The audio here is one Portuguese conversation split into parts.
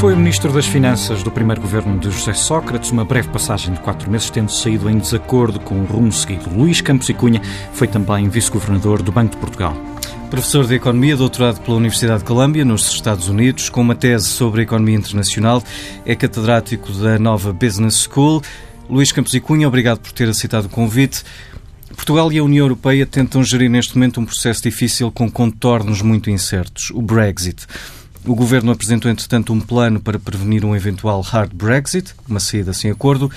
Foi Ministro das Finanças do primeiro governo de José Sócrates, uma breve passagem de quatro meses, tendo saído em desacordo com o rumo seguido. Luís Campos e Cunha foi também Vice-Governador do Banco de Portugal. Professor de Economia, doutorado pela Universidade de Colômbia, nos Estados Unidos, com uma tese sobre a economia internacional, é catedrático da nova Business School. Luís Campos e Cunha, obrigado por ter aceitado o convite. Portugal e a União Europeia tentam gerir neste momento um processo difícil com contornos muito incertos, o Brexit. O governo apresentou, entretanto, um plano para prevenir um eventual hard Brexit, uma saída sem acordo.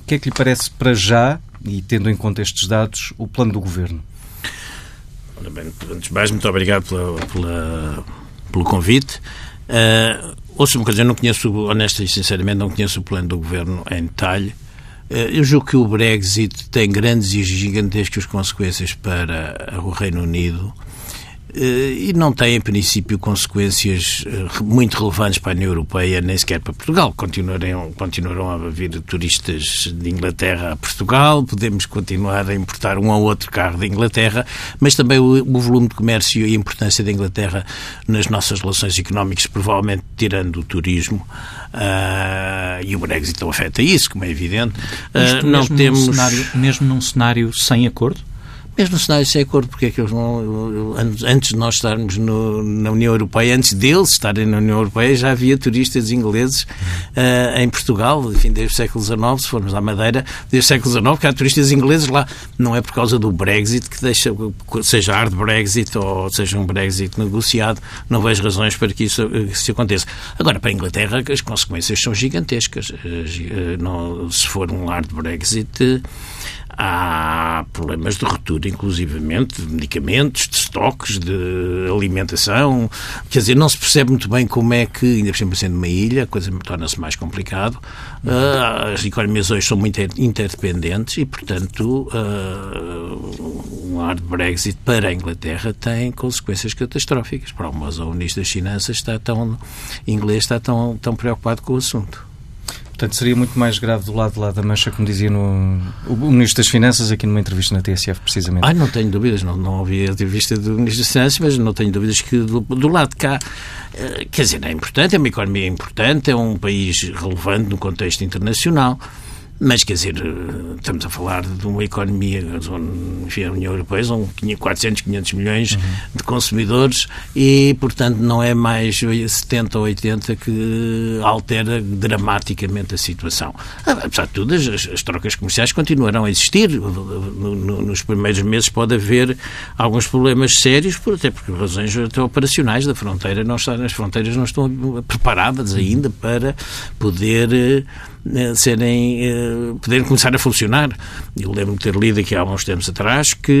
O que é que lhe parece para já, e tendo em conta estes dados, o plano do governo? Ora bem, antes de mais, muito obrigado pela, pela, pelo convite. Uh, ouça uma coisa, eu não conheço, honesta e sinceramente, não conheço o plano do governo em detalhe. Uh, eu julgo que o Brexit tem grandes e gigantescas consequências para o Reino Unido e não tem, em princípio, consequências eh, muito relevantes para a União Europeia, nem sequer para Portugal. Continuarão, continuarão a vir turistas de Inglaterra a Portugal, podemos continuar a importar um ou outro carro da Inglaterra, mas também o, o volume de comércio e a importância da Inglaterra nas nossas relações económicas, provavelmente tirando o turismo, uh, e o Brexit não afeta isso, como é evidente. Uh, não temos... Num cenário, mesmo num cenário sem acordo? Mesmo se não sem acordo, porque é que eles não. Antes de nós estarmos no, na União Europeia, antes deles estarem na União Europeia, já havia turistas ingleses uh, em Portugal, enfim, desde o século XIX, se formos à Madeira, desde o século XIX, que há turistas ingleses lá. Não é por causa do Brexit que deixa, seja hard Brexit ou seja um Brexit negociado, não vejo razões para que isso, que aconteça. Agora, para a Inglaterra, as consequências são gigantescas. Uh, não, se for um hard Brexit Há problemas de ruptura, inclusivamente, de medicamentos, de estoques, de alimentação. Quer dizer, não se percebe muito bem como é que, ainda por cima sendo uma ilha, a coisa torna-se mais complicado. Uh, as economias hoje são muito interdependentes e, portanto, uh, um hard Brexit para a Inglaterra tem consequências catastróficas. Para ou o Ministro das Finanças está tão, inglês está tão, tão preocupado com o assunto. Portanto, seria muito mais grave do lado lá da mancha, como dizia no, o Ministro das Finanças, aqui numa entrevista na TSF, precisamente. Ah, não tenho dúvidas, não, não ouvi a entrevista do Ministro das Finanças, mas não tenho dúvidas que do, do lado de cá, eh, quer dizer, é importante, é uma economia importante, é um país relevante no contexto internacional. Mas, quer dizer, estamos a falar de uma economia, enfim, a União Europeia são 400, 500 milhões uhum. de consumidores e, portanto, não é mais 70 ou 80 que altera dramaticamente a situação. Apesar de tudo, as, as trocas comerciais continuarão a existir. No, no, nos primeiros meses pode haver alguns problemas sérios, por, até porque razões até operacionais da fronteira, não estão, as fronteiras não estão preparadas ainda para poder eh, serem, eh, poderem começar a funcionar. Eu lembro-me de ter lido aqui há uns tempos atrás que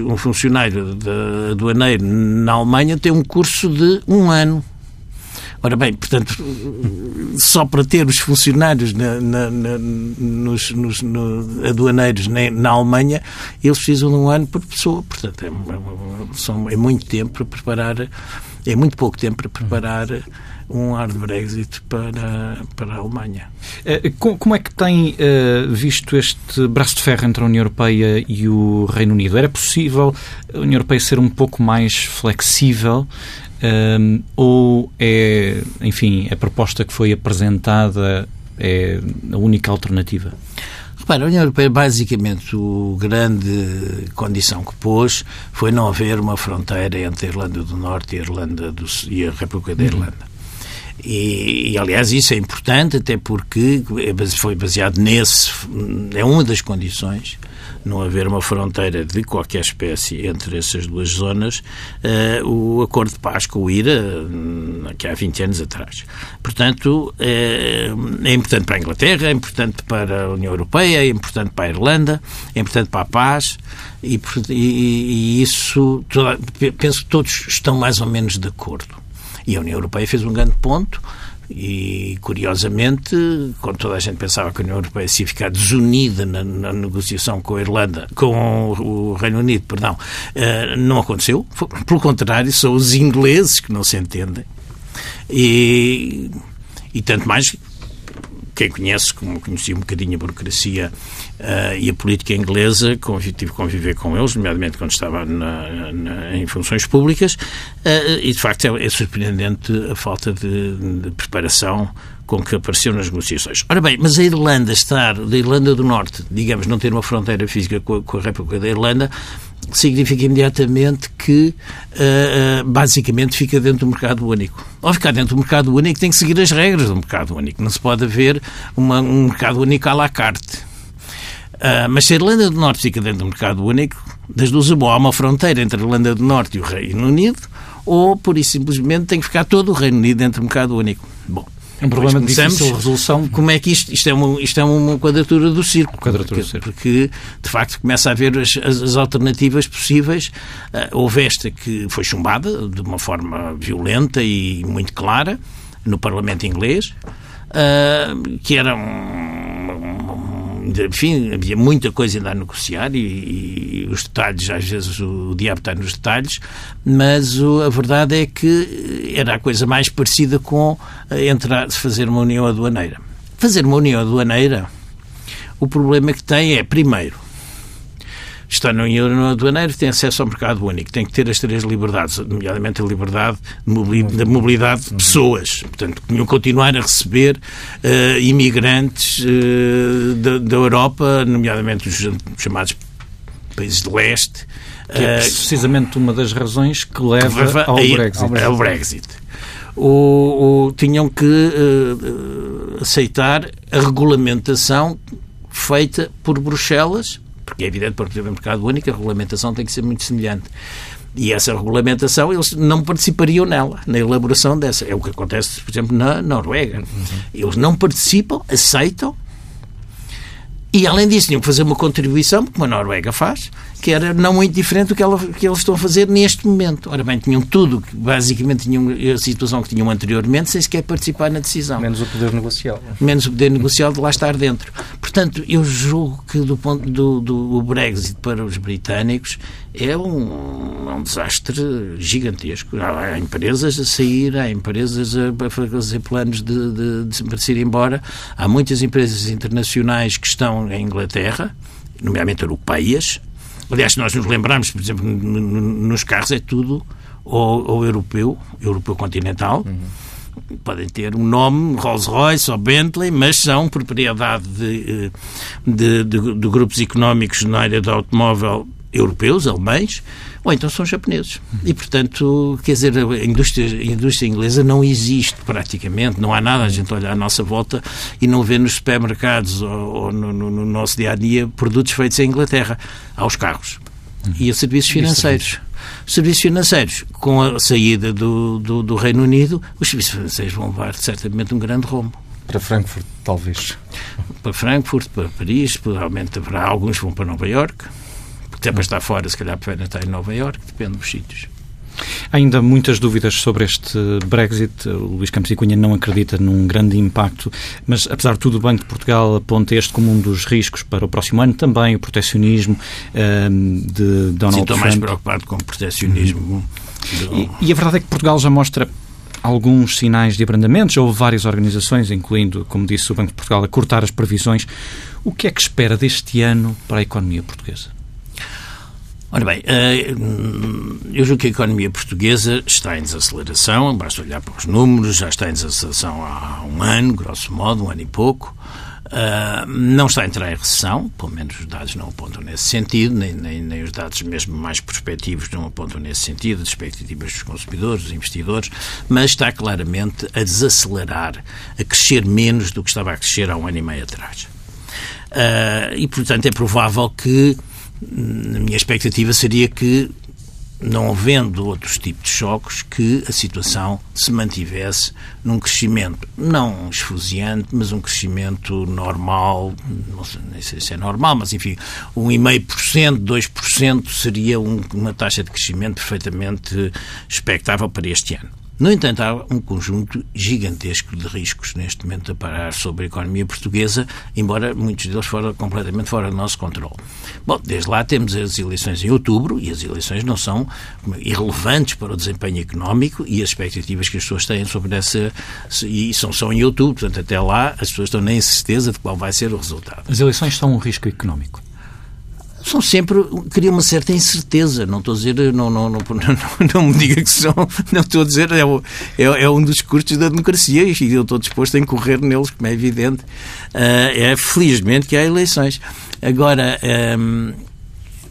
um funcionário aduaneiro na Alemanha tem um curso de um ano. Ora bem, portanto, só para ter os funcionários na, na, na, nos, nos no, aduaneiros na, na, Alemanha, eles precisam de um ano por pessoa. Portanto, é, é, é muito tempo para preparar, é muito pouco tempo para preparar um hard Brexit para, para a Alemanha. Eh, como é que tem eh, visto este braço de ferro entre a União Europeia e o Reino Unido? Era possível a União Europeia ser um pouco mais flexível um, ehm, ou é, enfim, a proposta que foi apresentada é a única alternativa? Repara, a União Europeia, basicamente, a grande condição que pôs foi não haver uma fronteira entre a Irlanda do Norte e a, Irlanda do, e a República da uhum. Irlanda. E, e, aliás, isso é importante, até porque foi baseado nesse. É uma das condições não haver uma fronteira de qualquer espécie entre essas duas zonas, uh, o acordo de paz com o IRA, uh, que há 20 anos atrás. Portanto, é, é importante para a Inglaterra, é importante para a União Europeia, é importante para a Irlanda, é importante para a paz e, e, e isso, penso que todos estão mais ou menos de acordo. E a União Europeia fez um grande ponto e, curiosamente, quando toda a gente pensava que a União Europeia se ia ficar desunida na, na negociação com a Irlanda, com o Reino Unido, perdão, uh, não aconteceu. Pelo contrário, são os ingleses que não se entendem. E, e tanto mais quem conhece, como conhecia um bocadinho a burocracia uh, e a política inglesa, conviv, tive que conviver com eles, nomeadamente quando estava na, na, em funções públicas, uh, e de facto é, é, surpreendente a falta de, de preparação com que apareceu nas negociações. Ora bem, mas a Irlanda estar, da Irlanda do Norte, digamos, não ter uma fronteira física com a, com a República da Irlanda, significa imediatamente que uh, basicamente fica dentro do mercado único. Ao ficar dentro do mercado único tem que seguir as regras do mercado único. Não se pode haver uma, um mercado único à la carte. Uh, mas se a Irlanda do Norte fica dentro do mercado único, das duas, ou há uma fronteira entre a Irlanda do Norte e o Reino Unido, ou, por isso simplesmente, tem que ficar todo o Reino Unido dentro do mercado único. Bom, um problema de difícil resolução. Como é que isto, isto, é uma, isto é uma quadratura do círculo. Quadratura porque, porque, de facto, começa a haver as, as, as alternativas possíveis. Uh, houve esta que foi chumbada de uma forma violenta e muito clara no Parlamento inglês, uh, que era um, enfim, havia muita coisa ainda a negociar e, e, os detalhes, às vezes o, o diabo está nos detalhes, mas o, a verdade é que era a coisa mais parecida com eh, entrar, fazer uma união aduaneira. Fazer uma união aduaneira, o problema que tem é, primeiro, está no União Aduaneiro tem acesso ao mercado único, tem que ter as três liberdades, nomeadamente a liberdade da mobilidade de pessoas. Portanto, continuar a receber uh, imigrantes uh, da, da, Europa, nomeadamente os chamados países de leste. Que é precisamente uma das razões que leva, que leva ao, a, Brexit. ao Brexit. O, o, tinham que uh, aceitar a regulamentação feita por Bruxelas porque é evidente, para ter um mercado único, a regulamentação tem que ser muito semelhante. E essa regulamentação, eles não participariam nela, na elaboração dessa. É o que acontece, por exemplo, na Noruega. Uhum. Eles não participam, aceitam, e, além disso, tinham que fazer uma contribuição, como a Noruega faz, que era não muito diferente do que, ela, que eles estão a fazer neste momento. Ora bem, tinham tudo, basicamente tinham a situação que tinham anteriormente, sem sequer participar na decisão. Menos o poder negocial. Menos o poder negocial de lá estar dentro. Portanto, eu julgo que do ponto do, do Brexit para os britânicos é um, é um desastre gigantesco. Há, há, empresas a sair, há empresas a, fazer planos de, de, de, de se ir embora. Há muitas empresas internacionais que estão em Inglaterra, nomeadamente europeias, Aliás, nós nos lembrarmos, por exemplo, nos carros é tudo ou, ou europeu, europeu continental. Uhum. Podem ter um nome, Rolls-Royce ou Bentley, mas são propriedade de, de, de, de grupos económicos na área do automóvel europeus, alemães, ou então são japoneses. E, portanto, quer dizer, a indústria, a indústria inglesa não existe praticamente, não há nada, a gente olha à nossa volta e não vê nos supermercados ou, ou no, no, no, nosso dia-a-dia produtos feitos em Inglaterra. Há os carros. E a serviços financeiros. Serviços financeiros, com a saída do, do, do Reino Unido, os serviços financeiros vão levar certamente um grande rombo. Para Frankfurt, talvez. Para Frankfurt, para Paris, provavelmente haverá alguns que vão para Nova Iorque até para estar fora, se calhar preferem estar em Nova Iorque, depende dos sítios. Há ainda muitas dúvidas sobre este Brexit. O Luís Campos e Cunha não acredita num grande impacto, mas apesar de tudo, o Banco de Portugal aponta este como um dos riscos para o próximo ano, também o protecionismo um, ehm, de Donald Sim, estou Trump. mais preocupado com o protecionismo. Uhum. E, e a verdade é que Portugal já mostra alguns sinais de abrandamentos. Houve várias organizações, incluindo, como disse o Banco de Portugal, a cortar as previsões. O que é que espera deste ano para a economia portuguesa? Ora bem, eh, eu julgo que a economia portuguesa está em desaceleração, basta olhar para os números, já está em desaceleração há um ano, grosso modo, um ano e pouco. Uh, não está a entrar em recessão, pelo menos os dados não apontam nesse sentido, nem, nem, nem, os dados mesmo mais prospectivos não apontam nesse sentido, as expectativas dos consumidores, dos investidores, mas está claramente a desacelerar, a crescer menos do que estava a crescer há um ano e meio atrás. Uh, e, portanto, é provável que a minha expectativa seria que, não havendo outros tipos de choques, que a situação se mantivesse num crescimento não esfuziante, mas um crescimento normal, não sei, se é normal, mas enfim, 1,5%, 2% seria um, uma taxa de crescimento perfeitamente expectável para este ano. No entanto, há um conjunto gigantesco de riscos neste momento a parar sobre a economia portuguesa, embora muitos deles foram completamente fora do nosso controle. Bom, desde lá temos as eleições em outubro e as eleições não são irrelevantes para o desempenho económico e as expectativas que as pessoas têm sobre essa. e são só em outubro, portanto, até lá as pessoas estão nem certeza de qual vai ser o resultado. As eleições são um risco económico são sempre criam uma certa incerteza. Não estou a dizer, não, não, não, não, me diga que são, não estou a dizer, é, é, é, um dos custos da democracia e eu estou disposto a incorrer neles, como é evidente. Uh, é felizmente que há eleições. Agora,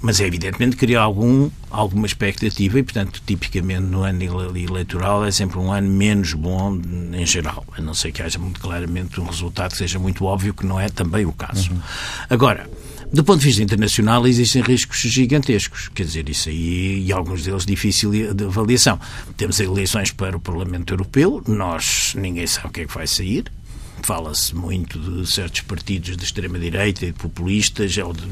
mas é evidentemente cria algum, alguma expectativa e, portanto, tipicamente no ano eleitoral é sempre um ano menos bom em geral, a não ser que haja muito claramente um resultado que seja muito óbvio, que não é também o caso. Uhum. Agora, do ponto de vista internacional, existem riscos gigantescos. Quer dizer, isso aí, e alguns deles difícil de avaliação. Temos eleições para o Parlamento Europeu, nós, ninguém sabe o que é que vai sair. Fala-se muito de certos partidos de extrema-direita e de populistas, ou de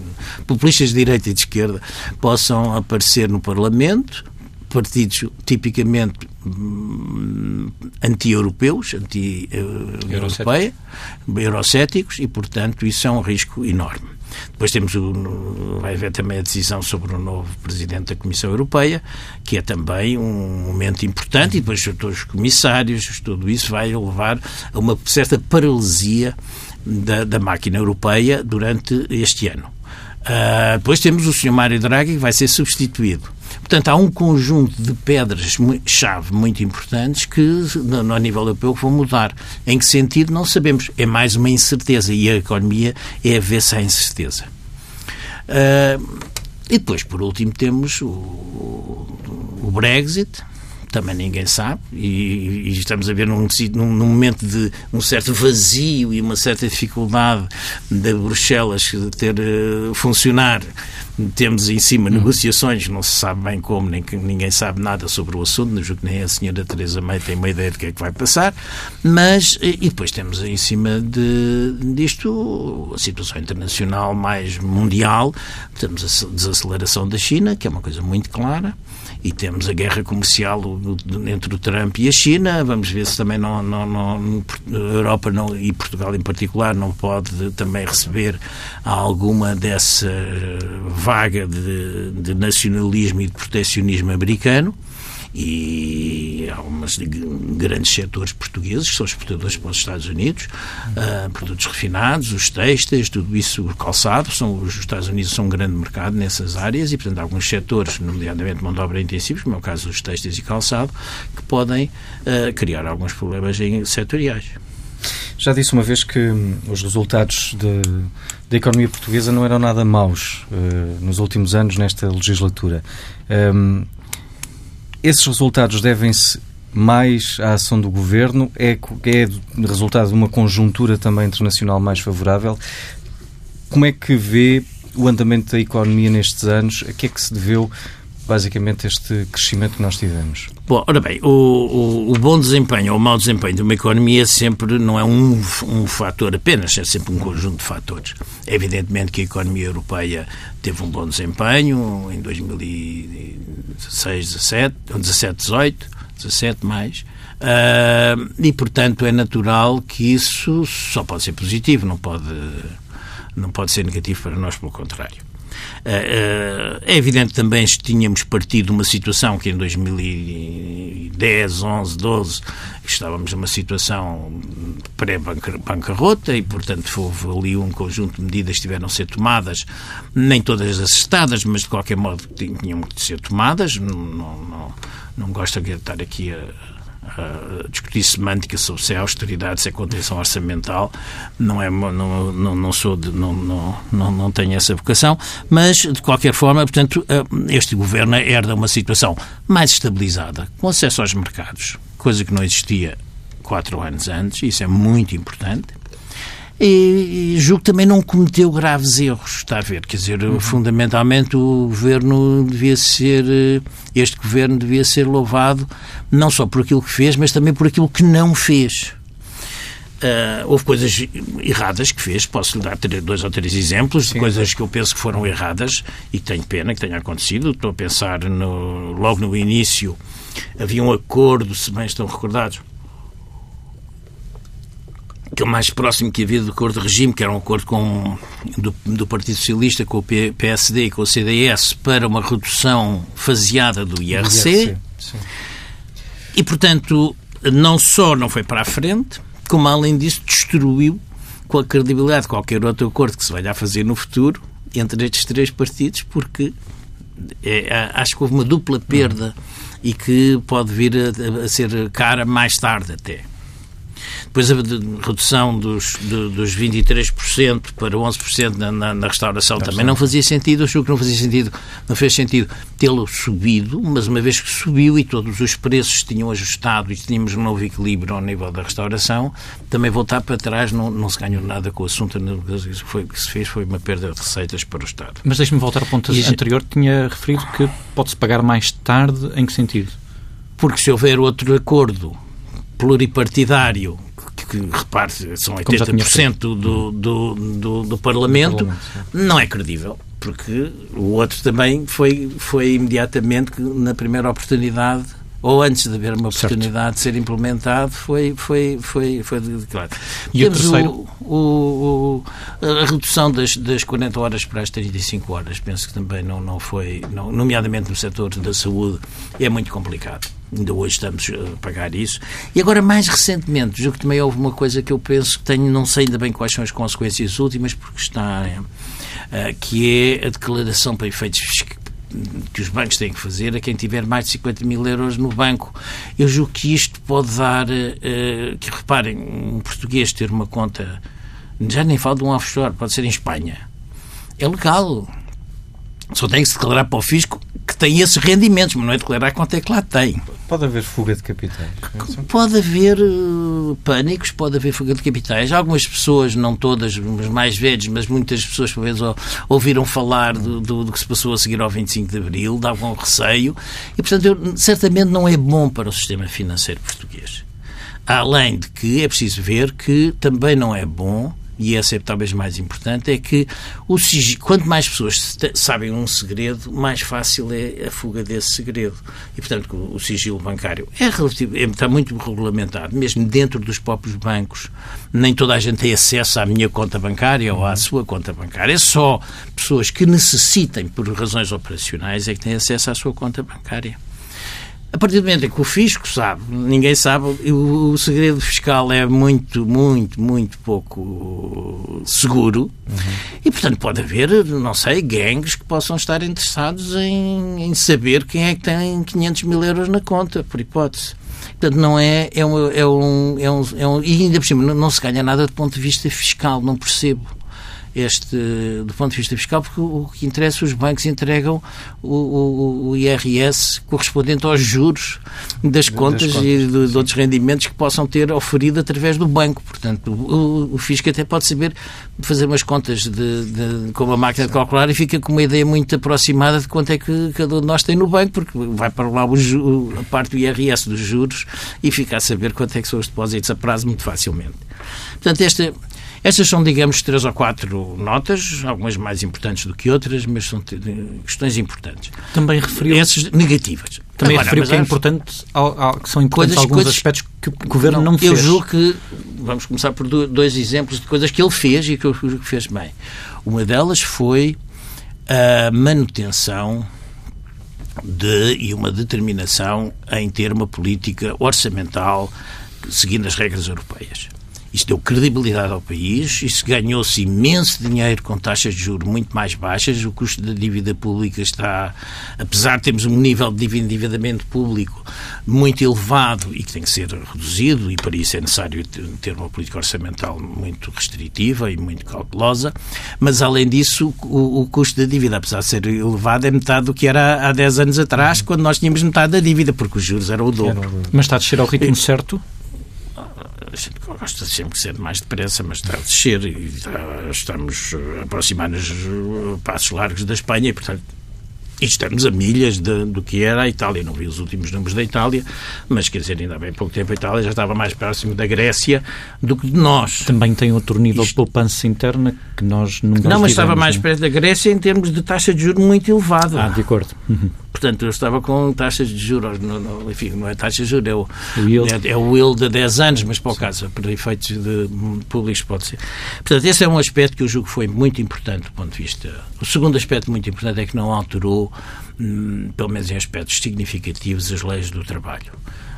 populistas de direita e de esquerda, possam aparecer no Parlamento, partidos tipicamente hum, anti-europeus, anti-europeia, eurocéticos, e, portanto, isso é um risco enorme. Depois temos o, vai haver também a decisão sobre o novo Presidente da Comissão Europeia, que é também um momento importante, e depois todos os comissários, tudo isso vai levar a uma certa paralisia da, da máquina europeia durante este ano. Uh, depois temos o Sr. Mário Draghi, que vai ser substituído. Portanto, há um conjunto de pedras-chave muito importantes que, no, nível europeu, vão mudar. Em que sentido, não sabemos. É mais uma incerteza e a economia é a ver se há incerteza. Uh, e depois, por último, temos o, o Brexit, também ninguém sabe, e, e estamos a ver num, num, num, momento de um certo vazio e uma certa dificuldade de Bruxelas ter uh, funcionar. Temos em cima uhum. negociações, não se sabe bem como, nem que ninguém sabe nada sobre o assunto, não julgo que nem a senhora Teresa May tem uma ideia do que é que vai passar, mas, e depois temos em cima de, disto a situação internacional mais mundial, temos a desaceleração da China, que é uma coisa muito clara, e temos a guerra comercial entre o Trump e a China. Vamos ver se também não, não, não a Europa não, e Portugal em particular não pode também receber alguma dessa vaga de, de nacionalismo e de proteccionismo americano e há umas grandes setores portugueses que são exportadores para os Estados Unidos, uh, produtos refinados, os têxteis, tudo isso, o calçado, são, os Estados Unidos são um grande mercado nessas áreas e, portanto, alguns setores, nomeadamente mão de obra intensivos, como é o caso dos têxteis e calçado, que podem uh, criar alguns problemas setoriais. Já disse uma vez que hum, os resultados da economia portuguesa não eram nada maus uh, nos últimos anos nesta legislatura. Um, esses resultados devem-se mais à ação do governo? É, é resultado de uma conjuntura também internacional mais favorável? Como é que vê o andamento da economia nestes anos? A que é que se deveu basicamente este crescimento que nós tivemos? Bom, ora bem, o, o, o, bom desempenho ou o mau desempenho de uma economia sempre não é um, um fator apenas, é sempre um conjunto de fatores. É evidentemente que a economia europeia teve um bom desempenho em 2016, 17, 17, 18, 17 mais, uh, e portanto é natural que isso só pode ser positivo, não pode, não pode ser negativo para nós, pelo contrário. Eh, eh, é evidente também que tínhamos partido de uma situação que em 2010, 11, 12 estávamos numa situação pré-bancarrota e, portanto, houve ali um conjunto de medidas que tiveram a ser tomadas, nem todas acertadas, mas de qualquer modo tinham que ser tomadas. Não, não, não gosto de estar aqui a uh, discutir semântica sobre se é austeridade, se é contenção orçamental, não, é, não, não, não sou de, não, não, não, não tenho essa vocação, mas de qualquer forma, portanto, uh, este governo herda uma situação mais estabilizada, com acesso aos mercados, coisa que não existia quatro anos antes, isso é muito importante e, e julgo que também não cometeu graves erros, está a ver? Quer dizer, uhum. fundamentalmente o governo devia ser, eh, este governo devia ser louvado não só por aquilo que fez, mas também por aquilo que não fez. Uh, houve coisas erradas que fez, posso lhe dar dois ou três exemplos Sim. de coisas que eu penso que foram erradas e que tenho pena que tenha acontecido. Estou a pensar no, logo no início havia um acordo, se bem estão recordados, que é o mais próximo que havia do acordo de regime, que era um acordo com, do, do Partido Socialista com o PSD e com o CDS para uma redução faseada do IRC. IRC e, portanto, não só não foi para a frente, como, além disso, destruiu com a credibilidade de qualquer outro acordo que se venha a fazer no futuro entre estes três partidos, porque é, acho que houve uma dupla perda e que pode vir a, a ser cara mais tarde até. Depois a redução dos, dos 23% para 11% na, na, na restauração também não fazia sentido. Julgo que não fazia sentido, não fez sentido tê-lo subido, mas uma vez que subiu e todos os preços tinham ajustado e tínhamos um novo equilíbrio ao nível da restauração, também voltar para trás não, não se ganhou nada com o assunto. O que se fez foi uma perda de receitas para o Estado. Mas deixe-me voltar ao ponto e anterior. Tinha referido que pode-se pagar mais tarde. Em que sentido? Porque se houver outro acordo pluripartidário que, repare, são 80% do, do, do, do Parlamento, não é credível, porque o outro também foi, foi imediatamente, na primeira oportunidade, ou antes de haver uma oportunidade certo. de ser implementado, foi, foi, foi, foi declarado. E Temos o terceiro? O, o, a redução das, das 40 horas para as 35 horas, penso que também não, não foi, não, nomeadamente no setor da saúde, é muito complicado. Ainda hoje estamos a pagar isso. E agora, mais recentemente, julgo que também houve uma coisa que eu penso que tenho, não sei ainda bem quais são as consequências últimas, porque está, é, que é a declaração para efeitos que os bancos têm que fazer a quem tiver mais de 50 mil euros no banco. Eu julgo que isto pode dar, uh, que reparem, um português ter uma conta, já nem falo de um offshore, pode ser em Espanha. É legal. Só tem que se declarar para o fisco que tem esses rendimentos, mas não é declarar quanto é que lá tem. Pode haver fuga de capitais? Pode haver uh, pânicos, pode haver fuga de capitais. Algumas pessoas, não todas, os mais velhos, mas muitas pessoas, vezes, ouviram falar do, do, do, que se passou a seguir ao 25 de Abril, davam receio, e, portanto, eu, certamente não é bom para o sistema financeiro português. Além de que é preciso ver que também não é bom e essa é talvez mais importante, é que o sigilo, quanto mais pessoas sabem um segredo, mais fácil é a fuga desse segredo. E, portanto, o sigilo bancário é relativo, é, está muito regulamentado, mesmo dentro dos próprios bancos. Nem toda a gente tem acesso à minha conta bancária ou à sua conta bancária. É só pessoas que necessitem, por razões operacionais, é que têm acesso à sua conta bancária. A partir do momento em que o fisco sabe, ninguém sabe, o, o segredo fiscal é muito, muito, muito pouco seguro uhum. e, portanto, pode haver, não sei, gangues que possam estar interessados em, em saber quem é que tem 500 mil euros na conta, por hipótese. Portanto, não é, é, um, é, um, é, um, é um. E ainda por cima, não, não se ganha nada do ponto de vista fiscal, não percebo este, do ponto de vista fiscal, porque o, que interessa, os bancos entregam o, o, o IRS correspondente aos juros das, contas, das contas, e de, de, outros rendimentos que possam ter oferido através do banco. Portanto, o, o fisco até pode saber fazer umas contas de, de, com uma máquina de calcular e fica com uma ideia muito aproximada de quanto é que cada um de nós tem no banco, porque vai para lá o, a parte do IRS dos juros e fica a saber quanto é que são os depósitos a prazo muito facilmente. Portanto, esta, estas são, digamos, três ou quatro notas, algumas mais importantes do que outras, mas são questões importantes. Também referiu... Essas negativas. Também Agora, referiu que é importante, que são importantes coisas, alguns coisas, aspectos que o Governo não, não fez. Eu julgo que, vamos começar por dois exemplos de coisas que ele fez e que eu julgo que fez bem. Uma delas foi a manutenção de, e uma determinação em ter uma política orçamental seguindo as regras europeias. Isto deu credibilidade ao país, isso ganhou-se imenso dinheiro com taxas de juros muito mais baixas, o custo da dívida pública está, apesar de termos um nível de endividamento público muito elevado e que tem que ser reduzido, e para isso é necessário ter uma política orçamental muito restritiva e muito cautelosa, mas além disso, o, o custo da dívida, apesar de ser elevado, é metade do que era há 10 anos atrás, quando nós tínhamos metade da dívida, porque os juros eram o dobro. Mas está a descer ao ritmo certo? A gente gosta sempre de ser mais depressa, mas está a descer e está, estamos a aproximar-nos uh, passos largos da Espanha e, portanto, e estamos a milhas de, do que era a Itália. Não vi os últimos números da Itália, mas quer dizer, ainda bem pouco tempo a Itália já estava mais próximo da Grécia do que de nós. Também tem outro nível Isto... de poupança interna que nós nunca Não, mas estava mais perto da Grécia em termos de taxa de juros muito elevada. Ah, de acordo. Uhum. Portanto, eu estava com taxas de juros, no, enfim, não é taxa de juros, é o, é, é o yield de 10 anos, mas para o caso, para efeitos de públicos pode ser. Portanto, esse é um aspecto que eu julgo que foi muito importante do ponto de vista. O segundo aspecto muito importante é que não alterou, hum, pelo menos em aspectos significativos, as leis do trabalho.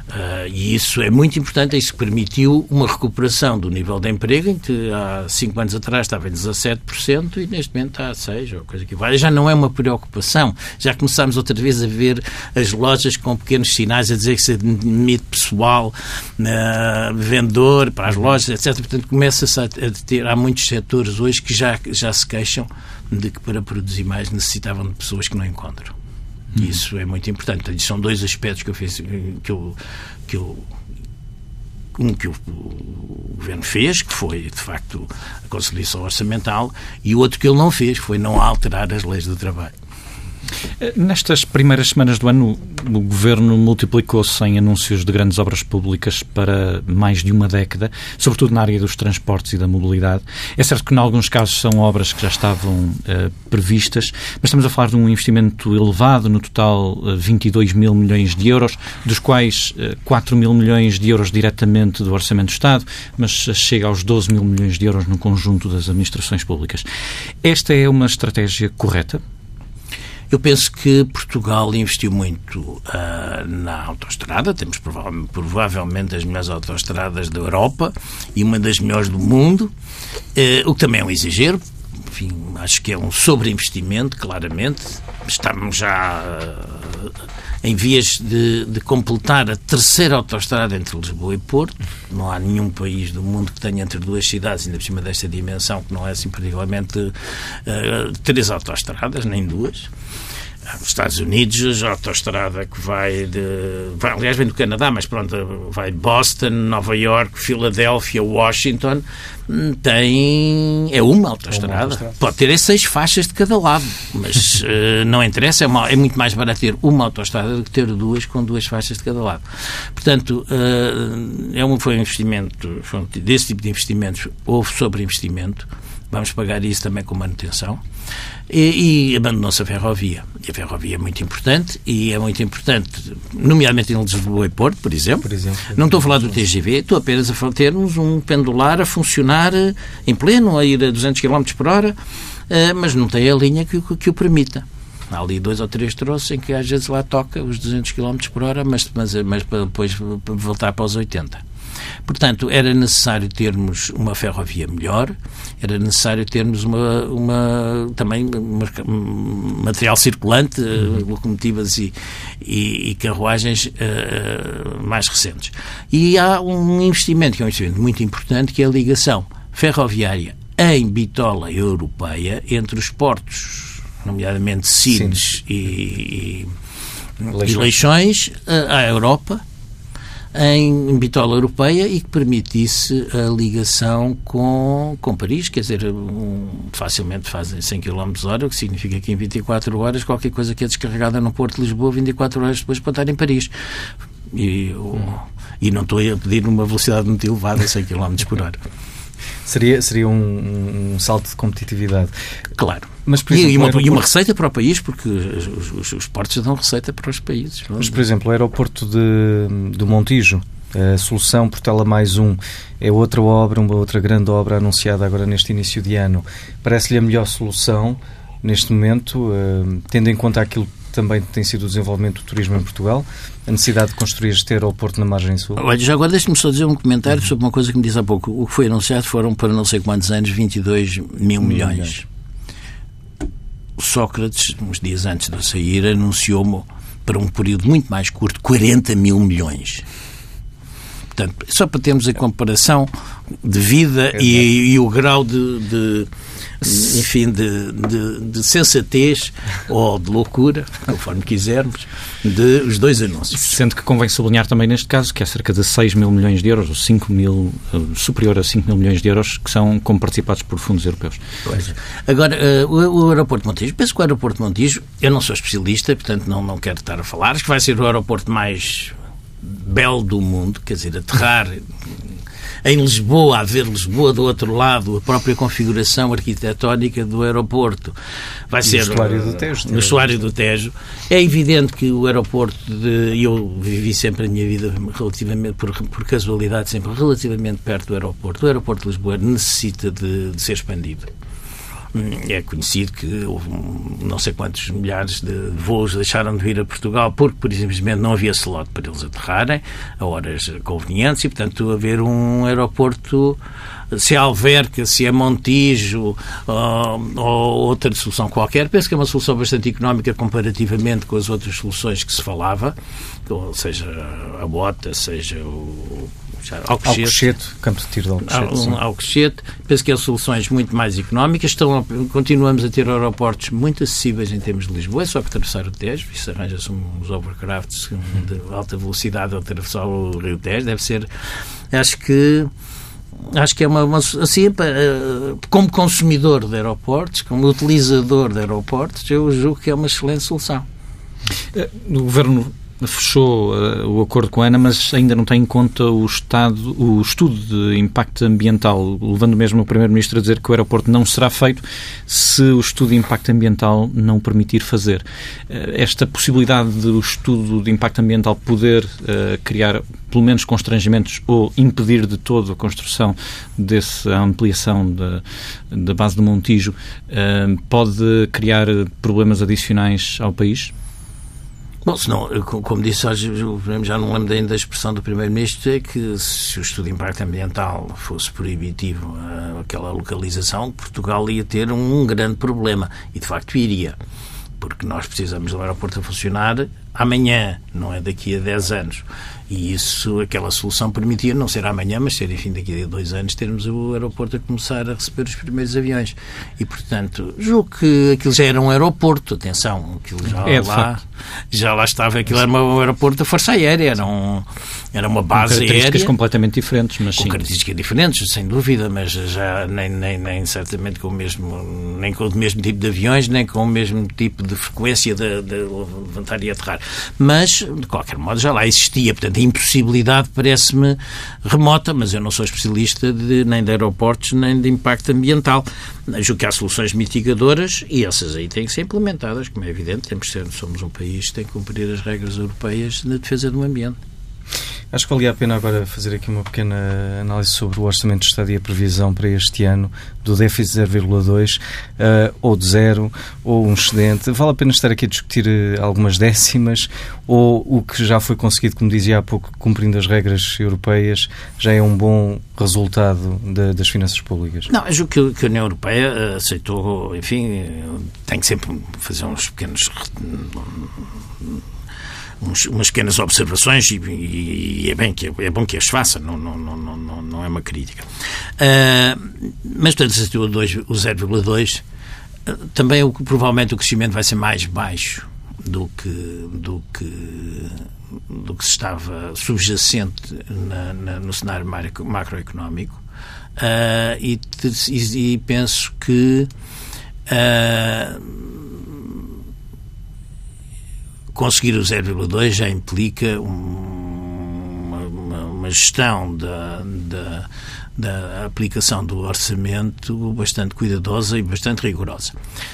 Ah, e isso é muito importante, isso permitiu uma recuperação do nível de emprego, em que há 5 anos atrás estava em 17% e neste momento está a 6%, ou coisa que vale. Já não é uma preocupação, já começámos outra vez a ver as lojas com pequenos sinais a dizer que se admite pessoal, ah, vendedor para as lojas, etc. Portanto, começa-se a, a ter, há muitos setores hoje que já, já se queixam de que para produzir mais necessitavam de pessoas que não encontram. Isso é muito importante. Portanto, são dois aspectos que eu fiz, que eu, que eu um que o, governo fez, que foi de facto a conciliação orçamental, e o outro que ele não fez, foi não alterar as leis do trabalho. Nestas primeiras semanas do ano, o Governo multiplicou-se em anúncios de grandes obras públicas para mais de uma década, sobretudo na área dos transportes e da mobilidade. É certo que, em alguns casos, são obras que já estavam eh, previstas, mas estamos a falar de um investimento elevado, no total eh, 22 mil milhões de euros, dos quais eh, 4 mil milhões de euros diretamente do Orçamento do Estado, mas chega aos 12 mil milhões de euros no conjunto das administrações públicas. Esta é uma estratégia correta? Eu penso que Portugal investiu muito ah, na autoestrada, temos prova- provavelmente as melhores autoestradas da Europa e uma das melhores do mundo, eh, o que também é um exagero. Enfim, acho que é um sobreinvestimento, claramente. Estamos já ah, em vias de, de completar a terceira autoestrada entre Lisboa e Porto. Não há nenhum país do mundo que tenha entre duas cidades, ainda por cima desta dimensão, que não é assim particularmente ah, três autoestradas, nem duas. Nos Estados Unidos, a autoestrada que vai de. Vai, aliás, vem do Canadá, mas pronto, vai de Boston, Nova York, Filadélfia, Washington. hum, Tem. É uma autoestrada. autoestrada. Pode ter é seis faixas de cada lado, mas eh, não interessa. É, uma- é muito mais barato ter uma autoestrada do que ter duas com duas faixas de cada lado. Portanto, eh, é um, foi um investimento. foi um- desse tipo de investimentos houve sobreinvestimento. Vamos pagar isso também com manutenção. E, e abandonou-se a ferrovia. E a ferrovia é muito importante, e é muito importante, nomeadamente em Lisboa e Porto, por exemplo. Por exemplo. Não estou a falar do TGV, estou apenas a termos um pendular a funcionar eh, em pleno, a ir a 200 km por hora, eh, mas não tem a linha que, o- que o permita. Há ali dois ou três troços em que às vezes lá toca os 200 km por hora, mas, mas, mas para depois para voltar para os 80. Portanto, era necessário termos uma ferrovia melhor, era necessário termos uma, uma também material circulante, eh, locomotivas e, e, e carruagens eh, mais recentes. E há um investimento, que é um investimento muito importante, que é a ligação ferroviária em bitola europeia entre os portos, nomeadamente Sines e, e, e Leixões. À Europa, em bitola europeia e que permitisse a ligação com, com Paris, quer dizer, um, facilmente fazem 100 km hora, o que significa que em 24 horas qualquer coisa que é descarregada no Porto de Lisboa, 24 horas depois pode estar em Paris. E, e não estou a pedir uma velocidade muito elevada, 100 km por hora. Seria, seria um, um salto de competitividade. Claro. Mas, por E, exemplo, e uma, e uma aeroporto- receita para o país, porque os, os, os portos dão receita para os países. Mas, por exemplo, o aeroporto de, do Montijo, a solução Portela Mais Um, é outra obra, uma outra grande obra anunciada agora neste início de ano. Parece-lhe a melhor solução neste momento, eh, tendo em conta aquilo que também tem sido o desenvolvimento do turismo em Portugal, a necessidade de construir este aeroporto na margem sul? Olha, já agora deixe-me só dizer um comentário sobre uma coisa que me disse há pouco. O que foi anunciado foram para não sei quantos anos 22 mil milhões. Sócrates, uns dias antes de eu sair, anunciou-me para um período muito mais curto 40 mil milhões. Portanto, só para termos a comparação de vida e, e o grau de, de- enfim, de, de- de sensatez ou de loucura, conforme quisermos, de os dois anúncios. Sendo que convém sublinhar também neste caso que é cerca de 6 mil milhões de euros, ou 5 mil, eh, superior a 5 mil milhões de euros, que são como participados por fundos europeus. Pois. Agora, eh, o, o aeroporto de Montijo, penso que o aeroporto de Montijo, eu não sou especialista, portanto não, não quero estar a falar, acho que vai ser o aeroporto mais belo do mundo, quer dizer, aterrar em Lisboa, a ver Lisboa do outro lado, a própria configuração arquitetónica do aeroporto. Vai ser no estuário do Tejo. No estuário do Tejo. É evidente que o aeroporto, de, eu vivi sempre a minha vida relativamente, por, por casualidade, sempre relativamente perto do aeroporto. O aeroporto de Lisboa necessita de, de ser expandido. É conhecido que houve não sei quantos milhares de voos deixaram de vir a Portugal porque, por simplesmente, não havia slot para eles aterrarem a horas convenientes e, portanto, haver um aeroporto se é Alverca, se é Montijo ou, ou outra solução qualquer. Penso que é uma solução bastante económica comparativamente com as outras soluções que se falava, seja a Bota, seja o Alcochete. Alcochete, campo de tiro de Alcochete. Al, Alcochete. Penso que são soluções muito mais económicas. Estão, continuamos a ter aeroportos muito acessíveis em termos de Lisboa. É só atravessar o Tejo. Isso arranja-se uns overcrafts de alta velocidade a atravessar o Rio Tejo. Deve ser... Acho que acho que é uma, uma assim, eh, como consumidor de aeroportos, como utilizador de aeroportos, eu julgo que é uma excelente solução. Eh, no governo fechou uh, o acordo com a ANA, mas ainda não tem em conta o, estado, o estudo de impacto ambiental, levando mesmo o Primeiro-Ministro a dizer que o aeroporto não será feito se o estudo de impacto ambiental não permitir fazer. Uh, esta possibilidade do estudo de impacto ambiental poder uh, criar pelo menos constrangimentos ou impedir de todo a construção dessa ampliação da, da base do Montijo pode criar problemas adicionais ao país? Bom, senão, como disse hoje, já não lembro ainda da expressão do Primeiro-Ministro, é que se o estudo de impacto ambiental fosse proibitivo aquela localização, Portugal ia ter um grande problema. E, de facto, iria. Porque nós precisamos do aeroporto a funcionar amanhã, não é daqui a 10 anos. E isso, aquela solução permitia não ser amanhã, mas ser, enfim, daqui a dois anos, termos o aeroporto a começar a receber os primeiros aviões. E, portanto, julgo que aquilo já era um aeroporto, atenção, aquilo já é, lá, já lá estava, aquilo era um aeroporto da Força Aérea, era, um, era uma base com características aérea. completamente diferentes, mas com sim. características diferentes, sem dúvida, mas já nem, nem, nem certamente com o mesmo, nem com o mesmo tipo de aviões, nem com o mesmo tipo de frequência de, de levantar e aterrar. Mas, de qualquer modo, já lá existia, portanto, a impossibilidade parece-me remota, mas eu não sou especialista de, nem de aeroportos nem de impacto ambiental. Julgo que há soluções mitigadoras e essas aí têm que ser implementadas, como é evidente. Temos ser, somos um país que tem que cumprir as regras europeias na defesa do ambiente. Acho que valia a pena agora fazer aqui uma pequena análise sobre o Orçamento de Estado e a previsão para este ano do déficit 0,2 uh, ou de zero ou um excedente. Vale a pena estar aqui a discutir uh, algumas décimas ou o que já foi conseguido, como dizia há pouco, cumprindo as regras europeias, já é um bom resultado de, das finanças públicas? Não, acho que, que a União Europeia eh, aceitou, enfim, tem que sempre fazer uns pequenos uns, umas pequenas observações e, e, é, bem que, é bom que as faça, não, não, não, não, não é uma crítica. Uh, mas, portanto, o, o 0,2 uh, também o, provavelmente o crescimento vai ser mais baixo do que, do que, do que se estava subjacente na, na, no cenário macroeconómico. Uh, e, e, penso que uh, conseguir o 0,2 já implica uma, uma, uma, gestão da, da, da aplicação do orçamento bastante cuidadosa e bastante rigorosa.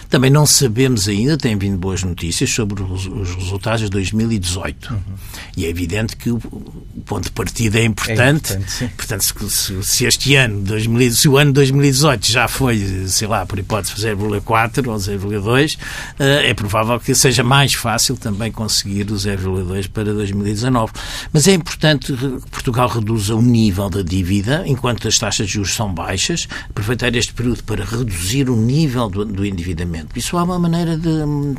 Também não sabemos ainda, têm vindo boas notícias sobre os, resultados de 2018. Uhum. E é evidente que o, ponto de partida é importante. É importante Portanto, se, se, este ano, 2000, se o ano 2018 já foi, sei lá, por hipótese 0,4 ou 0,2, eh, é provável que seja mais fácil também conseguir o 0,2 para 2019. Mas é importante que Portugal reduza o nível da dívida enquanto as taxas de juros são baixas, aproveitar este período para reduzir o nível do, do endividamento. Isso há uma maneira de,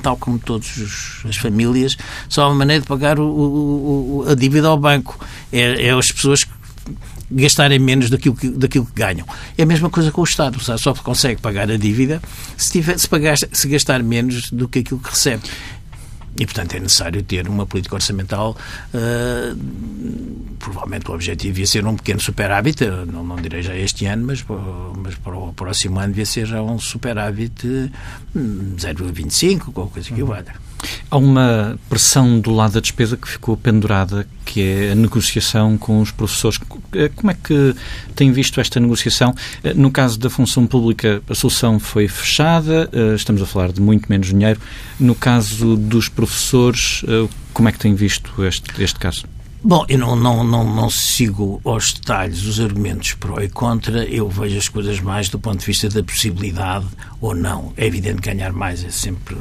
tal como todas as famílias, só há uma maneira de pagar o, o, a dívida ao banco. É, é as pessoas gastarem menos daquilo que, daquilo que ganham. É a mesma coisa com o Estado. O Estado só consegue pagar a dívida se, tiver, se, pagar, se gastar menos do que aquilo que recebe. E, portanto, é necessário ter uma política orçamental. Uh, provavelmente o objetivo ia ser um pequeno superávit, não, não direi já este ano, mas, mas para o próximo ano devia ser já um superávit 0,25, qualquer coisa que o valha. Há uma pressão do lado da despesa que ficou pendurada, que é a negociação com os professores. Eh, como é que tem visto esta negociação? Eh, no caso da função pública, a solução foi fechada, eh, estamos a falar de muito menos dinheiro. No caso dos professores, como é que tem visto este, este caso? Bom, eu não, não, não, não sigo aos detalhes os argumentos pró e contra, eu vejo as coisas mais do ponto de vista da possibilidade ou não. É evidente que ganhar mais é sempre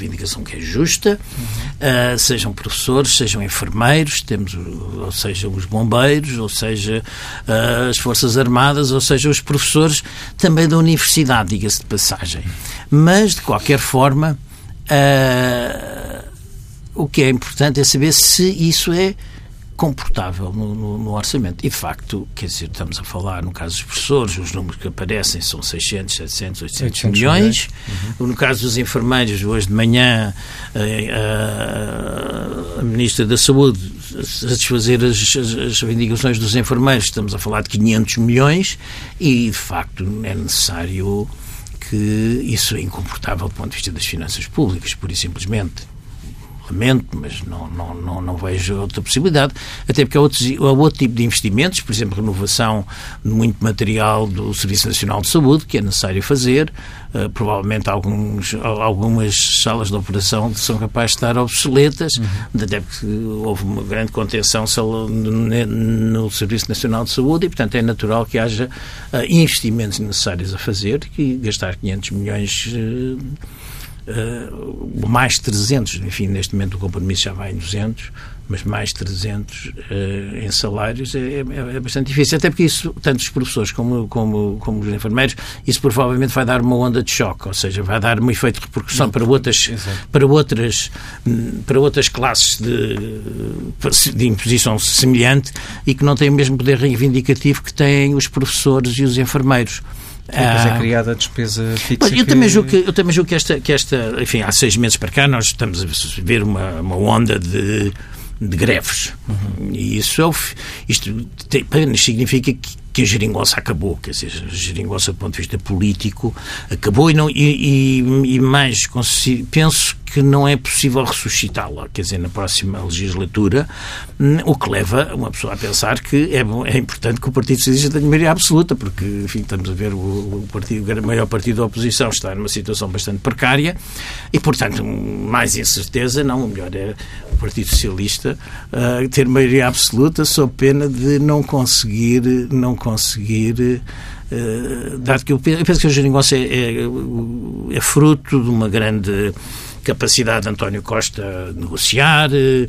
reivindicação que é justa, uhum. uh, sejam professores, sejam enfermeiros, temos, ou seja, os bombeiros, ou seja, uh, as Forças Armadas, ou seja, os professores também da universidade, diga-se de passagem. Mas, de qualquer forma, uh, o que é importante é saber se isso é comportável no, no, no, orçamento. E, de facto, quer dizer, estamos a falar, no caso dos professores, os números que aparecem são 600, 700, 800, 800 milhões. Uhum. No caso dos enfermeiros, hoje de manhã, a, eh, a, a Ministra da Saúde satisfazer as, as, as reivindicações dos enfermeiros, estamos a falar de 500 milhões e, de facto, é necessário que isso é incomportável do ponto de vista das finanças públicas, pura e simplesmente lamento, mas não, não, não, não vejo outra possibilidade, até porque há, outros, há outro tipo de investimentos, por exemplo, renovação de muito material do Serviço Nacional de Saúde, que é necessário fazer, uh, provavelmente alguns, algumas salas de operação são capazes de estar obsoletas, uhum. até porque houve uma grande contenção no, Serviço Nacional de Saúde e, portanto, é natural que haja uh, investimentos necessários a fazer e gastar 500 milhões uh, uh, mais 300, enfim, neste momento o compromisso já vai em 200, mas mais 300 uh, eh, em salários é, é, é, bastante difícil. Até porque isso, tanto os professores como, como, como os enfermeiros, isso provavelmente vai dar uma onda de choque, ou seja, vai dar um efeito de repercussão para outras, para outras, para outras classes de, de imposição semelhante e que não têm o mesmo poder reivindicativo que têm os professores e os enfermeiros. Depois é ah. criada a despesa fixa. eu, também julgo que, eu também julgo que esta, que esta, enfim, há seis meses para cá nós estamos a ver uma, uma onda de, de greves. Uhum. E isso é isto apenas significa que, que a geringonça acabou, quer dizer, a geringonça do ponto de vista político acabou e, não, e, e, e mais penso que não é possível ressuscitá-la, quer dizer, na próxima legislatura, hum, o que leva uma pessoa a pensar que é, é importante que o Partido Socialista tenha maioria absoluta, porque, enfim, estamos a ver o, o, partido, o maior partido da oposição está numa situação bastante precária e, portanto, mais incerteza, não, o melhor é o Partido Socialista uh, ter maioria absoluta sob pena de não conseguir, não conseguir uh, dado que eu penso que a geringonça é, é, é fruto de uma grande capacidade de António Costa negociar. Eh,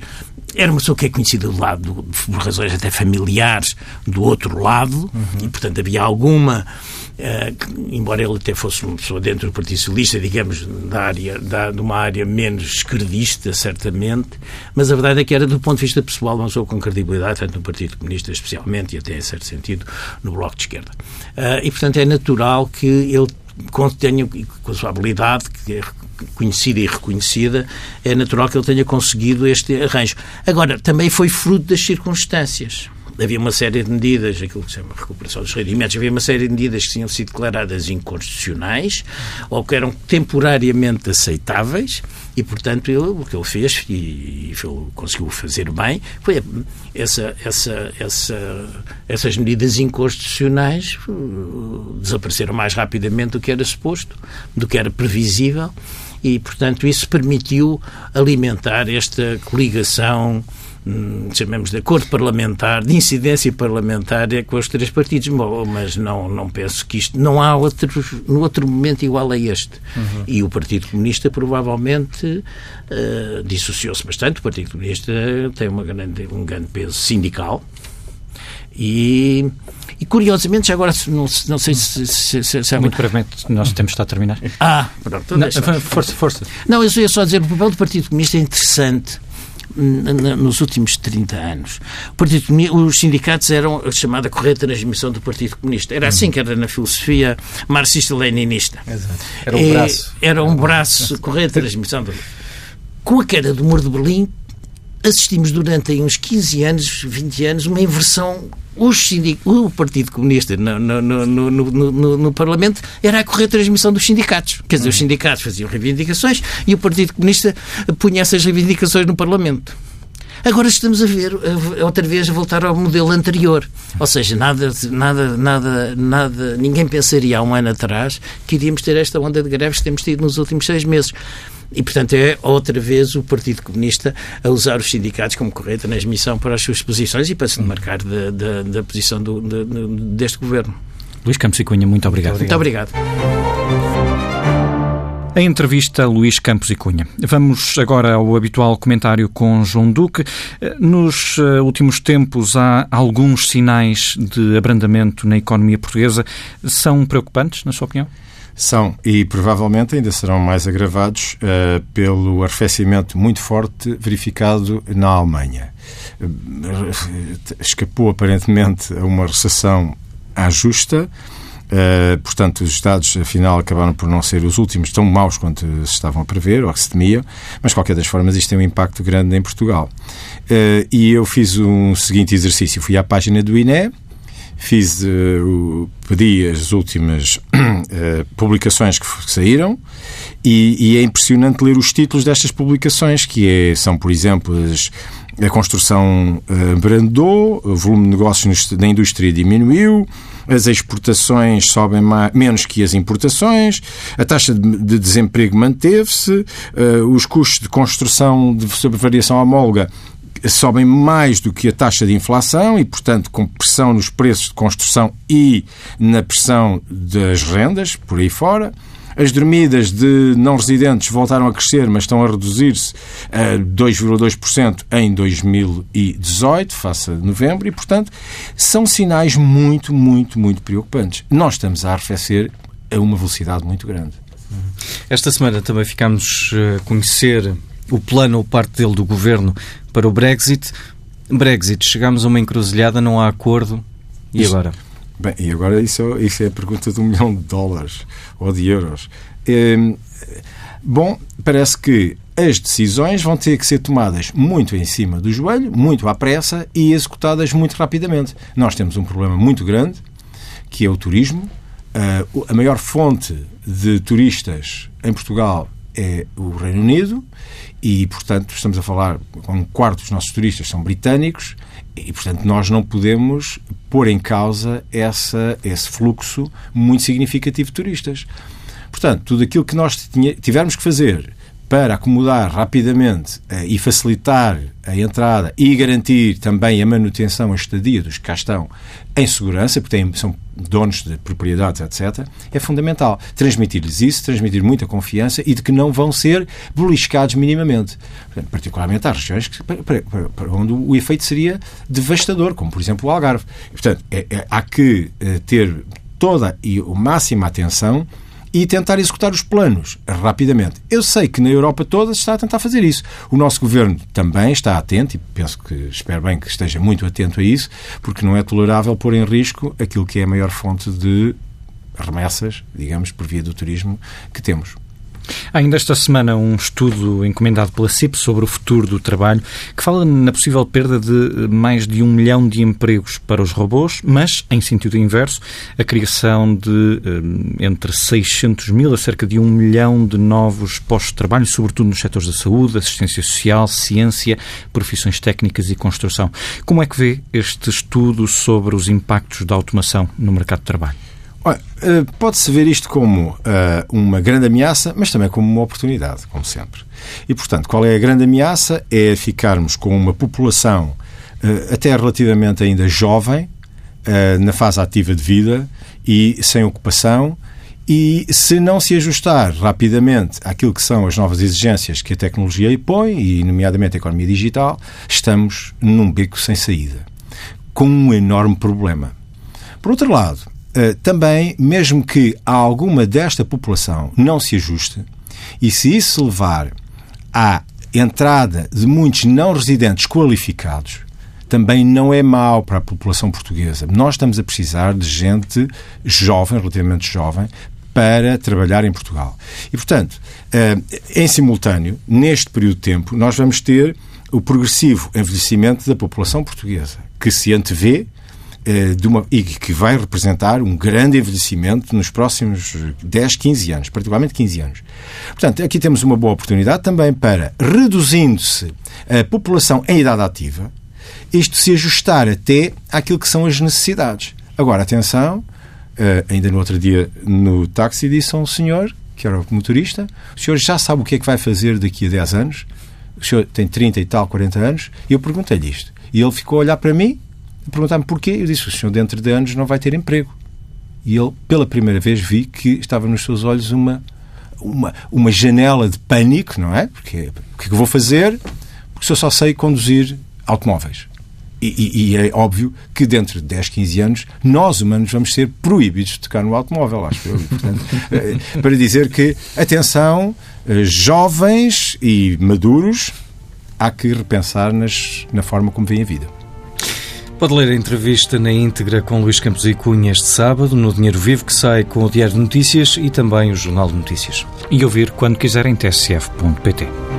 era uma pessoa que é conhecida do lado, por razões até familiares, do outro lado, uhum. e portanto havia alguma. Uh, embora ele até fosse uma pessoa dentro do Partido Socialista, digamos, da área, da, de uma área menos esquerdista, certamente, mas a verdade é que era, do ponto de vista pessoal, uma pessoa com credibilidade, tanto no Partido Comunista, especialmente, e até, em certo sentido, no Bloco de Esquerda. Uh, e, portanto, é natural que ele tenha, com a sua habilidade, que é conhecida e reconhecida, é natural que ele tenha conseguido este arranjo. Agora, também foi fruto das circunstâncias havia uma série de medidas, aquilo que se chama recuperação dos rendimentos, havia uma série de medidas que tinham sido declaradas inconstitucionais ou que eram temporariamente aceitáveis e, portanto, ele, o que ele fez, e, e ele conseguiu fazer bem, foi essa, essa, essa, essas medidas inconstitucionais uh, desapareceram mais rapidamente do que era suposto, do que era previsível e, portanto, isso permitiu alimentar esta coligação Hum, chamemos de acordo parlamentar, de incidência parlamentar é com os três partidos, mas não, não penso que isto, não há outro, no outro momento igual a este. Uhum. E o Partido Comunista provavelmente uh, dissociou-se bastante, o Partido Comunista tem uma grande, um grande peso sindical e, e curiosamente, já agora não, não sei se, se, se, se Muito brevemente, nós temos de a terminar. Ah, pronto. Não, força, força. Não, eu ia só dizer, o papel do Partido Comunista é interessante nos últimos 30 anos. Partido, os sindicatos eram a chamada correta transmissão do Partido Comunista. Era assim que era na filosofia marxista-leninista. Era um braço. Era um braço correta transmissão. Do... Com a queda do muro de Berlim, assistimos durante uns 15 anos, 20 anos, uma inversão. o Partido Comunista no, no, no, no, Parlamento era a correr transmissão dos sindicatos. Quer dizer, os sindicatos faziam reivindicações e o Partido Comunista punha essas reivindicações no Parlamento. Agora estamos a ver outra vez a voltar ao modelo anterior. Ou seja, nada, nada, nada, nada, ninguém pensaria há um ano atrás que iríamos ter esta onda de greves que temos tido nos últimos seis meses. E, portanto, é outra vez o Partido Comunista a usar os sindicatos como correia de transmissão para as suas posições e para se demarcar da, da, da posição do, de, deste governo. Luís Campos e Cunha, muito obrigado. Muito obrigado. A entrevista a Luís Campos e Cunha. Vamos agora ao habitual comentário com João Duque. Nos eh, últimos tempos há alguns sinais de abrandamento na economia portuguesa. São preocupantes, na sua opinião? São, e provavelmente ainda serão mais agravados uh, pelo arrefecimento muito forte verificado na Alemanha. Uh, escapou aparentemente a uma recessão à justa. Uh, portanto, os Estados, afinal, acabaram por não ser os últimos tão maus quanto se estavam a prever, ou que se temia, mas, de qualquer das formas, isto tem um impacto grande em Portugal. Uh, e eu fiz um seguinte exercício. Fui à página do INE, fiz, uh, pedi as últimas uh, publicações que saíram e, e, é impressionante ler os títulos destas publicações, que é, são, por exemplo, as, a construção uh, brandou, o volume de negócios na indústria diminuiu, as exportações sobem mais, menos que as importações, a taxa de, de desemprego manteve-se, uh, os custos de construção de, sobre variação homóloga sobem mais do que a taxa de inflação e, portanto, com pressão nos preços de construção e na pressão das rendas, por aí fora. As dormidas de não residentes voltaram a crescer, mas estão a reduzir-se a 2,2% em 2018, face a novembro, e, portanto, são sinais muito, muito, muito preocupantes. Nós estamos a arrefecer a uma velocidade muito grande. Esta semana também ficámos a conhecer o plano ou parte dele do governo para o Brexit. Brexit, chegamos a uma encruzilhada, não há acordo. E isso, agora? Bem, e agora isso, isso é a pergunta de um milhão de dólares ou de euros. É, bom, parece que as decisões vão ter que ser tomadas muito em cima do joelho, muito à pressa e executadas muito rapidamente. Nós temos um problema muito grande, que é o turismo. Uh, a maior fonte de turistas em Portugal é o Reino Unido e, portanto, estamos a falar, um quarto dos nossos turistas são britânicos e, portanto, nós não podemos pôr em causa essa, esse fluxo muito significativo de turistas. Portanto, tudo aquilo que nós tivermos que fazer para acomodar rapidamente uh, e facilitar a entrada e garantir também a manutenção, a estadia dos que cá estão em segurança, porque têm, são donos de propriedades, etc., é fundamental. Transmitir-lhes isso, transmitir muita confiança e de que não vão ser beliscados minimamente. Particularmente há regiões que, para, para, onde o efeito seria devastador, como por exemplo o Algarve. Portanto, é, é, há que uh, ter toda e a máxima atenção e tentar executar os planos rapidamente. Eu sei que na Europa toda se está a tentar fazer isso. O nosso governo também está atento e penso que espero bem que esteja muito atento a isso, porque não é tolerável pôr em risco aquilo que é a maior fonte de remessas, digamos, por via do turismo que temos. Ainda esta semana um estudo encomendado pela CIP sobre o futuro do trabalho que fala na possível perda de mais de um milhão de empregos para os robôs, mas, em sentido inverso, a criação de eh, entre 600 mil a cerca de um milhão de novos postos de trabalho, sobretudo nos setores da saúde, assistência social, ciência, profissões técnicas e construção. Como é que vê este estudo sobre os impactos da automação no mercado de trabalho? Eh, pode-se ver isto como uh, uma grande ameaça, mas também como uma oportunidade, como sempre. E, portanto, qual é a grande ameaça? É ficarmos com uma população uh, até relativamente ainda jovem, na fase ativa de vida e sem ocupação, e se não se ajustar rapidamente àquilo que são as novas exigências que a tecnologia impõe, e nomeadamente a economia digital, estamos num beco sem saída, com um enorme problema. Por outro lado, eh, também, mesmo que alguma desta população não se ajuste, e se isso levar à entrada de muitos não residentes qualificados, também não é mau para a população portuguesa. Nós estamos a precisar de gente jovem, relativamente jovem, para trabalhar em Portugal. E, portanto, eh, em simultâneo, neste período de tempo, nós vamos ter o progressivo envelhecimento da população portuguesa, que se antevê eh, de uma, e que vai representar um grande envelhecimento nos próximos 10, 15 anos, particularmente 15 anos. Portanto, aqui temos uma boa oportunidade também para, reduzindo-se a população em idade ativa, isto se ajustar até àquilo que são as necessidades. Agora, atenção, eh, ainda no outro dia no táxi disse a um senhor, que era motorista, o senhor já sabe o que é que vai fazer daqui a 10 anos? O senhor tem 30 e tal, 40 anos, e eu perguntei-lhe isto. E ele ficou a olhar para mim perguntar-me porquê. Eu disse: o senhor, dentro de anos, não vai ter emprego. E ele, pela primeira vez, vi que estava nos seus olhos uma, uma, uma janela de pânico, não é? Porque o que é que vou fazer? Porque eu só sei conduzir automóveis. E, e, e, é óbvio que dentro de 10, 15 anos nós humanos vamos ser proibidos de tocar no automóvel, acho eh, para dizer que, atenção, eh, jovens e maduros, há que repensar nas, na forma como vem a vida. Pode ler a entrevista na íntegra com Luís Campos e Cunha este sábado, no Dinheiro Vivo, que sai com o Diário de Notícias e também o Jornal de Notícias. E ouvir quando quiser em tsf.pt.